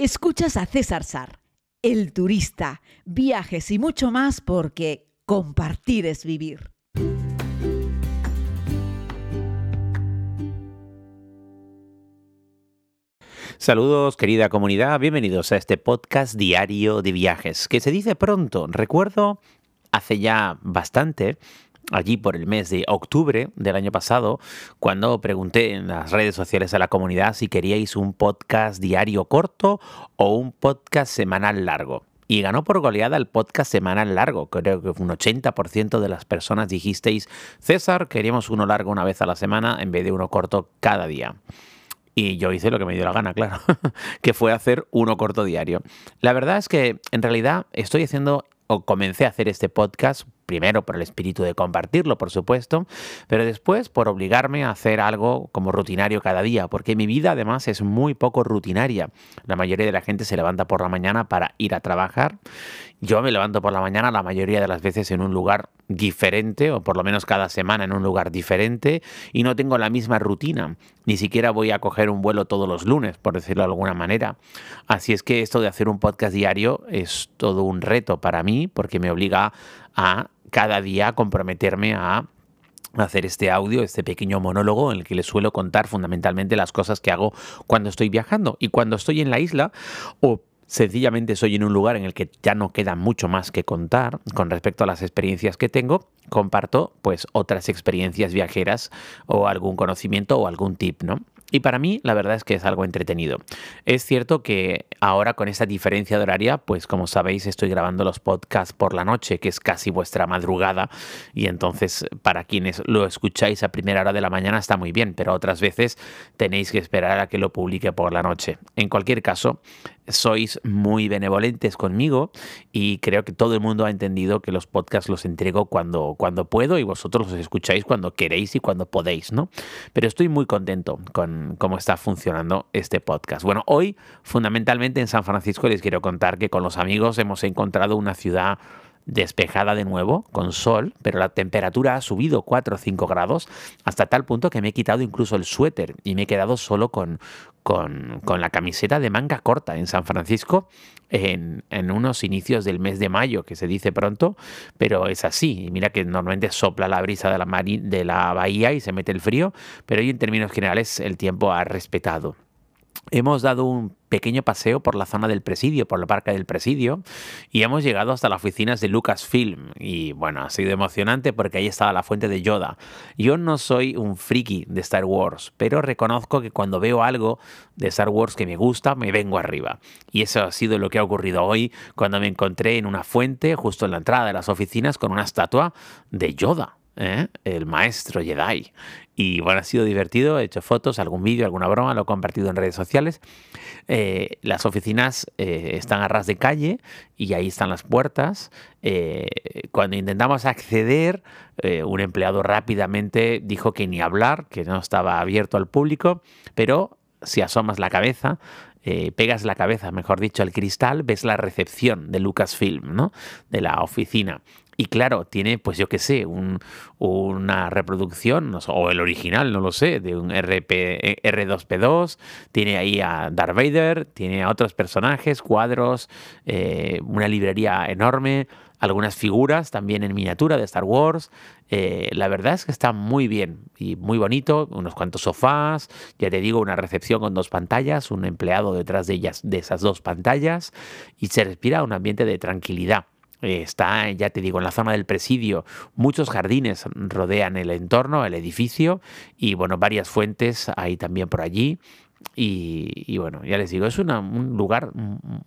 Escuchas a César Sar, el turista, viajes y mucho más porque compartir es vivir. Saludos querida comunidad, bienvenidos a este podcast diario de viajes, que se dice pronto. Recuerdo hace ya bastante allí por el mes de octubre del año pasado, cuando pregunté en las redes sociales a la comunidad si queríais un podcast diario corto o un podcast semanal largo. Y ganó por goleada el podcast semanal largo. Creo que un 80% de las personas dijisteis, César, queríamos uno largo una vez a la semana en vez de uno corto cada día. Y yo hice lo que me dio la gana, claro, que fue hacer uno corto diario. La verdad es que en realidad estoy haciendo o comencé a hacer este podcast primero por el espíritu de compartirlo, por supuesto, pero después por obligarme a hacer algo como rutinario cada día, porque mi vida además es muy poco rutinaria. La mayoría de la gente se levanta por la mañana para ir a trabajar. Yo me levanto por la mañana la mayoría de las veces en un lugar diferente, o por lo menos cada semana en un lugar diferente, y no tengo la misma rutina. Ni siquiera voy a coger un vuelo todos los lunes, por decirlo de alguna manera. Así es que esto de hacer un podcast diario es todo un reto para mí, porque me obliga a cada día comprometerme a hacer este audio, este pequeño monólogo en el que les suelo contar fundamentalmente las cosas que hago cuando estoy viajando y cuando estoy en la isla o sencillamente soy en un lugar en el que ya no queda mucho más que contar con respecto a las experiencias que tengo, comparto pues otras experiencias viajeras o algún conocimiento o algún tip, ¿no? Y para mí la verdad es que es algo entretenido. Es cierto que ahora con esta diferencia de horaria, pues como sabéis estoy grabando los podcasts por la noche, que es casi vuestra madrugada, y entonces para quienes lo escucháis a primera hora de la mañana está muy bien, pero otras veces tenéis que esperar a que lo publique por la noche. En cualquier caso, sois muy benevolentes conmigo y creo que todo el mundo ha entendido que los podcasts los entrego cuando, cuando puedo y vosotros los escucháis cuando queréis y cuando podéis, ¿no? Pero estoy muy contento con cómo está funcionando este podcast. Bueno, hoy fundamentalmente en San Francisco les quiero contar que con los amigos hemos encontrado una ciudad despejada de nuevo, con sol, pero la temperatura ha subido 4 o 5 grados, hasta tal punto que me he quitado incluso el suéter y me he quedado solo con, con, la camiseta de manga corta en San Francisco en, unos inicios del mes de mayo, que se dice pronto, pero es así. mira que normalmente sopla la brisa de la, de la bahía y se mete el frío, pero hoy en términos generales el tiempo ha respetado. Hemos dado un pequeño paseo por la zona del presidio, por la parca del presidio, y hemos llegado hasta las oficinas de Lucasfilm. Y bueno, ha sido emocionante porque ahí estaba la fuente de Yoda. Yo no soy un friki de Star Wars, pero reconozco que cuando veo algo de Star Wars que me gusta, me vengo arriba. Y eso ha sido lo que ha ocurrido hoy cuando me encontré en una fuente justo en la entrada de las oficinas con una estatua de Yoda. ¿eh? el maestro Jedi. Y bueno, ha sido divertido, he hecho fotos, algún vídeo, alguna broma, lo he compartido en redes sociales. Eh, las oficinas eh, están a ras de calle y ahí están las puertas. cuando intentamos acceder, un empleado rápidamente dijo que ni hablar, que no estaba abierto al público, pero si asomas la cabeza, pegas la cabeza, mejor dicho, al cristal, ves la recepción de Lucasfilm, ¿no? De la oficina. Y claro, tiene, pues yo qué sé, una reproducción, o el original, no lo sé, de un RP, R2P2, tiene ahí a Darth Vader, tiene a otros personajes, cuadros, eh, una librería enorme, algunas figuras también en miniatura de Star Wars. Eh, la verdad es que está muy bien y muy bonito, unos cuantos sofás, ya te digo, una recepción con dos pantallas, un empleado detrás de ellas, de esas dos pantallas, y se respira un ambiente de tranquilidad. Eh, está, ya te digo, en la zona del presidio, muchos jardines rodean el entorno, el edificio, y bueno, varias fuentes hay también por allí. Y, bueno, ya les digo, es un lugar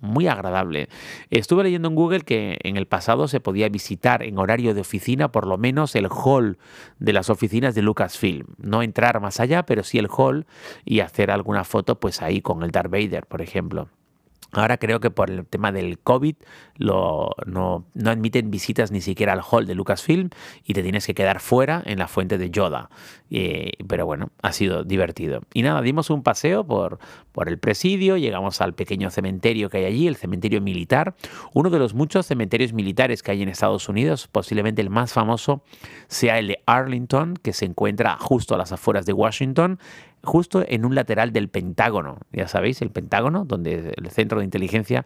muy agradable. Estuve leyendo en Google que en el pasado se podía visitar en horario de oficina por lo menos el hall de las oficinas de Lucasfilm. No entrar más allá, pero sí el hall y hacer alguna foto pues ahí con el Darth Vader, por ejemplo. Ahora creo que por el tema del COVID no, admiten visitas ni siquiera al hall de Lucasfilm y te tienes que quedar fuera en la fuente de Yoda. Eh, pero bueno, ha sido divertido. Y nada, dimos un paseo por, por el presidio, llegamos al pequeño cementerio que hay allí, el cementerio militar, uno de los muchos cementerios militares que hay en Estados Unidos, posiblemente el más famoso sea el de Arlington, que se encuentra justo a las afueras de Washington, justo en un lateral del Pentágono. Ya sabéis, el Pentágono, donde el centro de inteligencia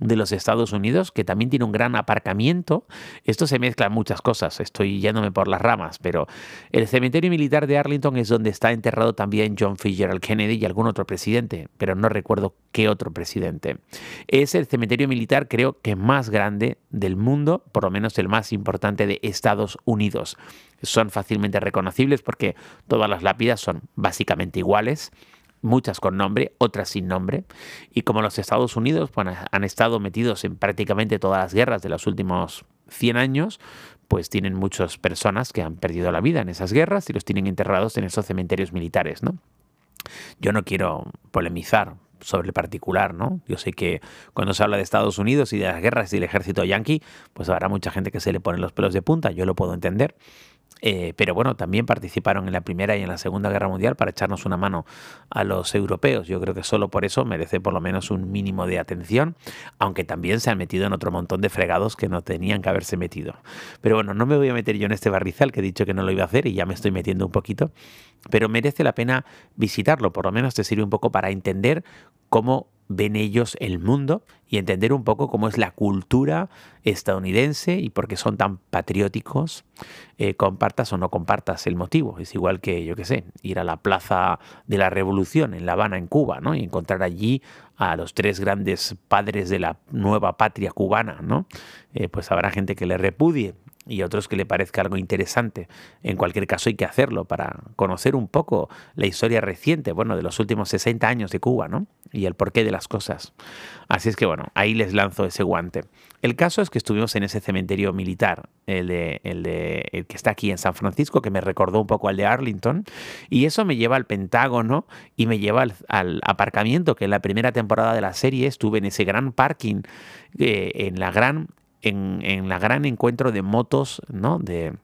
de los Estados Unidos, que también tiene un gran aparcamiento. Esto se mezcla muchas cosas, estoy yéndome por las ramas, pero el cementerio militar de Arlington es donde está enterrado también John Fitzgerald Kennedy y algún otro presidente, pero no recuerdo qué otro presidente. Es el cementerio militar creo que más grande del mundo, por lo menos el más importante de Estados Unidos. Son fácilmente reconocibles porque todas las lápidas son básicamente iguales muchas con nombre, otras sin nombre. Y como los Estados Unidos han estado metidos en prácticamente todas las guerras de los últimos 100 años, pues tienen muchas personas que han perdido la vida en esas guerras y los tienen enterrados en esos cementerios militares, ¿no? Yo no quiero polemizar sobre el particular, ¿no? Yo sé que cuando se habla de Estados Unidos y de las guerras y del ejército yanqui, pues habrá mucha gente que se le pone los pelos de punta, yo lo puedo entender. Eh, pero bueno, también participaron en la Primera y en la Segunda Guerra Mundial para echarnos una mano a los europeos. Yo creo que solo por eso merece por lo menos un mínimo de atención, aunque también se han metido en otro montón de fregados que no tenían que haberse metido. Pero bueno, no me voy a meter yo en este barrizal que he dicho que no lo iba a hacer y ya me estoy metiendo un poquito, pero merece la pena visitarlo, por lo menos te sirve un poco para entender cómo ven ellos el mundo y entender un poco cómo es la cultura estadounidense y por qué son tan patrióticos, eh, compartas o no compartas el motivo. Es igual que, yo qué sé, ir a la Plaza de la Revolución en La Habana, en Cuba, ¿no? y encontrar allí a los tres grandes padres de la nueva patria cubana, ¿no? Eh, pues habrá gente que le repudie y otros que le parezca algo interesante. En cualquier caso hay que hacerlo para conocer un poco la historia reciente, bueno, de los últimos 60 años de Cuba, ¿no? Y el porqué de las cosas. Así es que bueno, ahí les lanzo ese guante. El caso es que estuvimos en ese cementerio militar, el, de, el, de, el que está aquí en San Francisco, que me recordó un poco al de Arlington, y eso me lleva al Pentágono y me lleva al, aparcamiento, que en la primera temporada de la serie estuve en ese gran parking, eh, en la gran en, la gran encuentro de motos ¿no? de,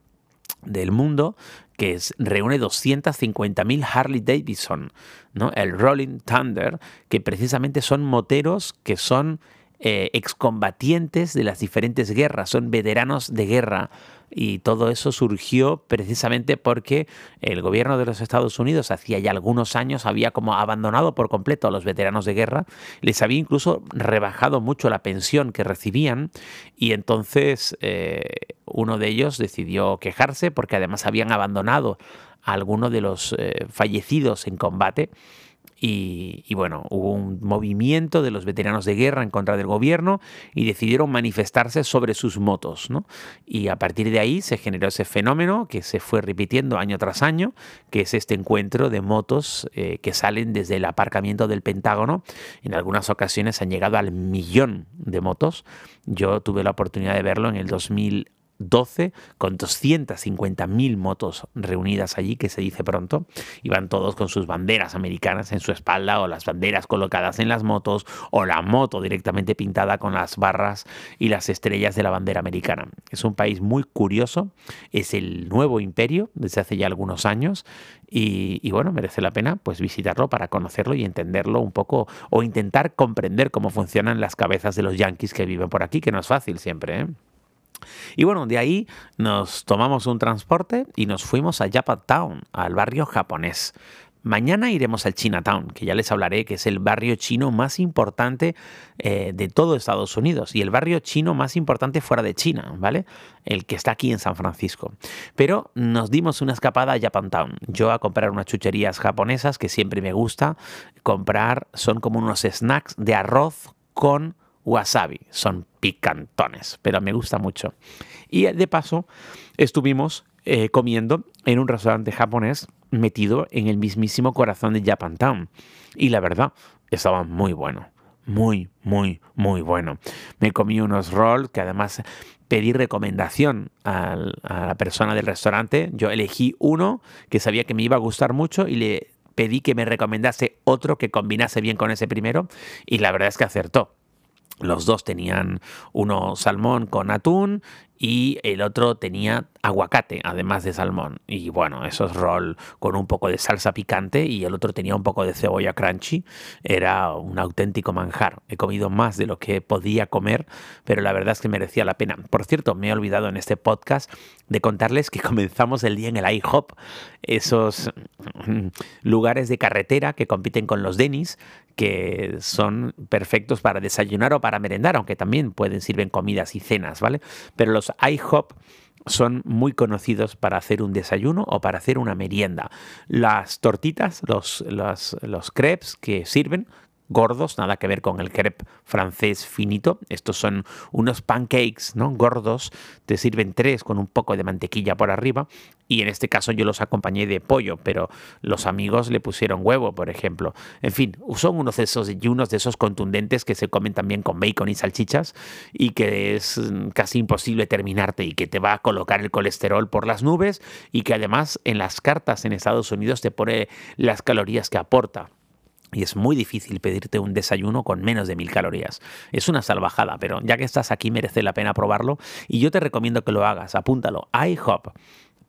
del mundo que reúne 250.000 Harley Davidson, ¿no? el Rolling Thunder, que precisamente son moteros que son eh, excombatientes de las diferentes guerras, son veteranos de guerra y todo eso surgió precisamente porque el gobierno de los Estados Unidos hacía ya algunos años había como abandonado por completo a los veteranos de guerra, les había incluso rebajado mucho la pensión que recibían y entonces eh, uno de ellos decidió quejarse porque además habían abandonado a alguno de los eh, fallecidos en combate y, bueno, hubo un movimiento de los veteranos de guerra en contra del gobierno y decidieron manifestarse sobre sus motos. ¿no? Y a partir de ahí se generó ese fenómeno que se fue repitiendo año tras año, que es este encuentro de motos eh, que salen desde el aparcamiento del Pentágono. En algunas ocasiones han llegado al millón de motos. Yo tuve la oportunidad de verlo en el 2000 12 con 250.000 motos reunidas allí, que se dice pronto. Iban todos con sus banderas americanas en su espalda o las banderas colocadas en las motos o la moto directamente pintada con las barras y las estrellas de la bandera americana. Es un país muy curioso, es el nuevo imperio desde hace ya algunos años y, y bueno, merece la pena pues visitarlo para conocerlo y entenderlo un poco o intentar comprender cómo funcionan las cabezas de los yanquis que viven por aquí, que no es fácil siempre. ¿eh? Y bueno, de ahí nos tomamos un transporte y nos fuimos a Japantown, al barrio japonés. Mañana iremos al Chinatown, que ya les hablaré que es el barrio chino más importante eh, de todo Estados Unidos y el barrio chino más importante fuera de China, ¿vale? El que está aquí en San Francisco. Pero nos dimos una escapada a Japantown. Yo a comprar unas chucherías japonesas que siempre me gusta comprar, son como unos snacks de arroz con wasabi. Son picantones, pero me gusta mucho. Y de paso, estuvimos eh, comiendo en un restaurante japonés metido en el mismísimo corazón de Japantown. Y la verdad, estaba muy bueno. Muy, muy, muy bueno. Me comí unos rolls que además pedí recomendación a la persona del restaurante. Yo elegí uno que sabía que me iba a gustar mucho y le pedí que me recomendase otro que combinase bien con ese primero. Y la verdad es que acertó los dos tenían uno salmón con atún y el otro tenía aguacate, además de salmón. Y bueno, eso es roll con un poco de salsa picante y el otro tenía un poco de cebolla crunchy. Era un auténtico manjar. He comido más de lo que podía comer, pero la verdad es que merecía la pena. Por cierto, me he olvidado en este podcast de contarles que comenzamos el día en el IHOP, esos mm, lugares de carretera que compiten con los Denis, que son perfectos para desayunar o para merendar, aunque también pueden sirven comidas y cenas, ¿vale? Pero los IHOP son muy conocidos para hacer un desayuno o para hacer una merienda. Las tortitas, los, los, los crepes que sirven gordos, nada que ver con el crepe francés finito. Estos son unos pancakes, ¿no? Gordos, te sirven tres con un poco de mantequilla por arriba y en este caso yo los acompañé de pollo, pero los amigos le pusieron huevo, por ejemplo. En fin, son unos de esos de esos contundentes que se comen también con bacon y salchichas y que es casi imposible terminarte y que te va a colocar el colesterol por las nubes y que además en las cartas en Estados Unidos te pone las calorías que aporta. Y es muy difícil pedirte un desayuno con menos de mil calorías. Es una salvajada, pero ya que estás aquí merece la pena probarlo y yo te recomiendo que lo hagas. Apúntalo. IHOP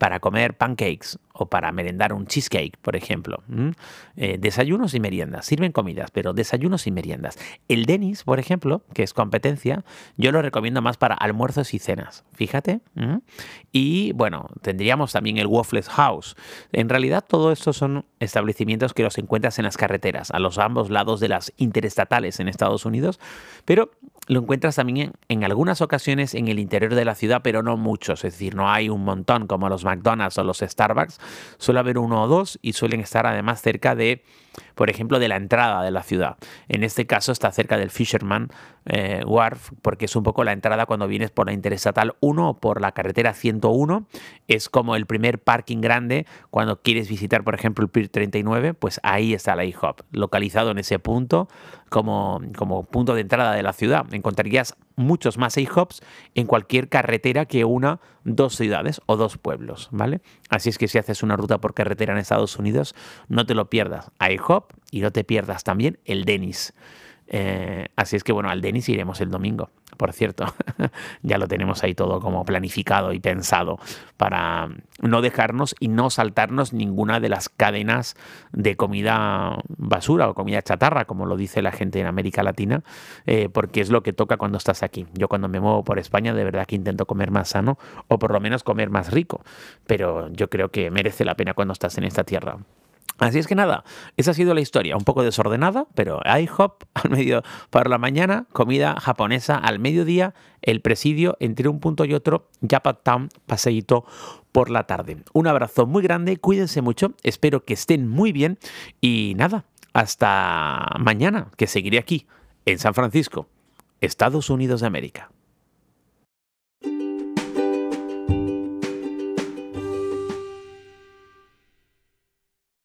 para comer pancakes o para merendar un cheesecake, por ejemplo. Eh, desayunos y meriendas. Sirven comidas, pero desayunos y meriendas. El Denis, por ejemplo, que es competencia, yo lo recomiendo más para almuerzos y cenas. Fíjate. Y bueno, tendríamos también el Waffles House. En realidad, todo esto son establecimientos que los encuentras en las carreteras, a los ambos lados de las interestatales en Estados Unidos, pero lo encuentras también en, algunas ocasiones en el interior de la ciudad, pero no muchos. Es decir, no hay un montón como los McDonald's o los Starbucks. Suele haber uno o dos y suelen estar además cerca de, por ejemplo, de la entrada de la ciudad. En este caso está cerca del Fisherman eh, Wharf, porque es un poco la entrada cuando vienes por la Interestatal 1 o por la carretera 101. Es como el primer parking grande cuando quieres visitar, por ejemplo, el Pier 39, pues ahí está la IHOP, localizado en ese punto como, como punto de entrada de la ciudad. Encontrarías muchos más IHOPs en cualquier carretera que una dos ciudades o dos pueblos, ¿vale? Así es que si haces una ruta por carretera en Estados Unidos, no te lo pierdas. IHOP y no te pierdas también el Denis. Eh, así es que bueno, al Denis iremos el domingo, por cierto. ya lo tenemos ahí todo como planificado y pensado para no dejarnos y no saltarnos ninguna de las cadenas de comida basura o comida chatarra, como lo dice la gente en América Latina, eh, porque es lo que toca cuando estás aquí. Yo cuando me muevo por España de verdad que intento comer más sano o por lo menos comer más rico, pero yo creo que merece la pena cuando estás en esta tierra. Así es que nada, esa ha sido la historia, un poco desordenada, pero IHOP al medio para la mañana, comida japonesa al mediodía, el presidio entre un punto y otro, Town, paseíto por la tarde. Un abrazo muy grande, cuídense mucho, espero que estén muy bien y nada, hasta mañana, que seguiré aquí, en San Francisco, Estados Unidos de América.